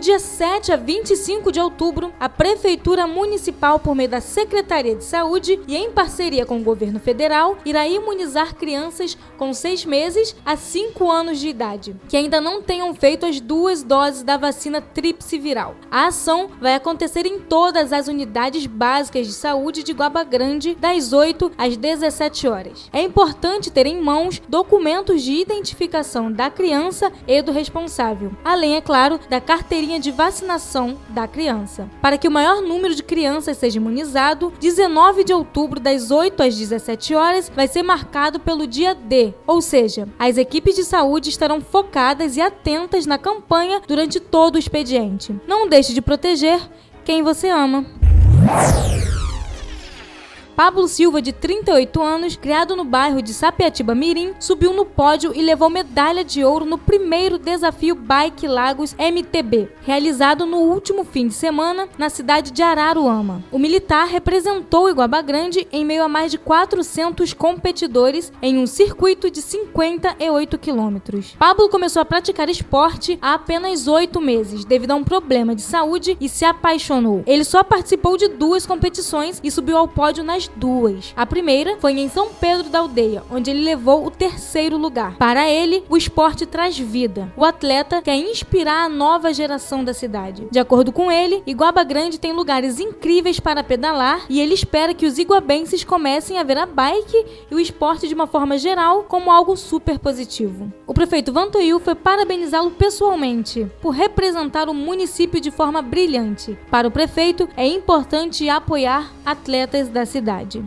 dia 7 a 25 de outubro, a Prefeitura Municipal, por meio da Secretaria de Saúde e em parceria com o governo federal, irá imunizar crianças com 6 meses a 5 anos de idade, que ainda não tenham feito as duas doses da vacina tríplice viral. A ação vai acontecer em todas as unidades básicas de saúde de Guaba Grande, das 8 às 17 horas. É importante ter em mãos documentos de identificação da criança e do responsável, além, é claro, da carteirinha de vacinação da criança. Para que o maior número de crianças seja imunizado, 19 de outubro, das 8 às 17 horas, vai ser marcado pelo dia D, ou seja, as equipes de saúde estarão focadas e atentas na campanha durante todo o expediente. Não deixe de proteger quem você ama. Pablo Silva, de 38 anos, criado no bairro de Sapiatiba Mirim, subiu no pódio e levou medalha de ouro no primeiro desafio Bike Lagos MTB, realizado no último fim de semana na cidade de Araruama. O militar representou Iguaba Grande em meio a mais de 400 competidores em um circuito de 58 quilômetros. Pablo começou a praticar esporte há apenas oito meses, devido a um problema de saúde e se apaixonou. Ele só participou de duas competições e subiu ao pódio nas duas. A primeira foi em São Pedro da Aldeia, onde ele levou o terceiro lugar. Para ele, o esporte traz vida. O atleta quer inspirar a nova geração da cidade. De acordo com ele, Iguaba Grande tem lugares incríveis para pedalar e ele espera que os iguabenses comecem a ver a bike e o esporte de uma forma geral como algo super positivo. O prefeito Vantoil foi parabenizá-lo pessoalmente por representar o município de forma brilhante. Para o prefeito, é importante apoiar atletas da cidade cidade.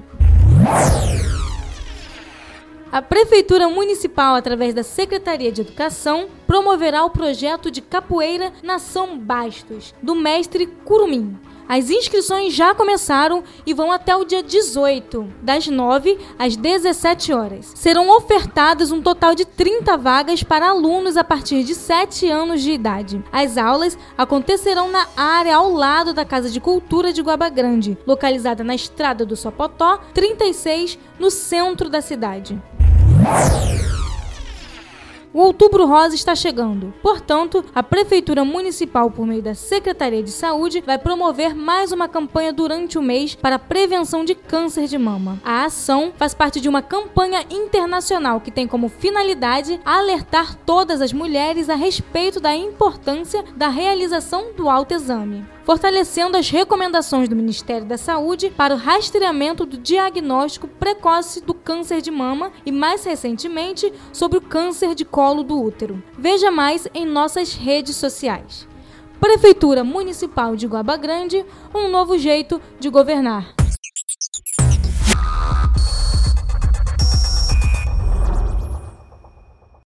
A Prefeitura Municipal, através da Secretaria de Educação, promoverá o projeto de capoeira Nação Bastos, do mestre Curumim, as inscrições já começaram e vão até o dia 18, das 9 às 17 horas. Serão ofertadas um total de 30 vagas para alunos a partir de 7 anos de idade. As aulas acontecerão na área ao lado da Casa de Cultura de Guaba Grande, localizada na Estrada do Sopotó, 36, no centro da cidade. O Outubro Rosa está chegando. Portanto, a Prefeitura Municipal, por meio da Secretaria de Saúde, vai promover mais uma campanha durante o mês para a prevenção de câncer de mama. A ação faz parte de uma campanha internacional que tem como finalidade alertar todas as mulheres a respeito da importância da realização do autoexame fortalecendo as recomendações do Ministério da Saúde para o rastreamento do diagnóstico precoce do câncer de mama e, mais recentemente, sobre o câncer de colo do útero. Veja mais em nossas redes sociais. Prefeitura Municipal de Guaba Grande, um novo jeito de governar.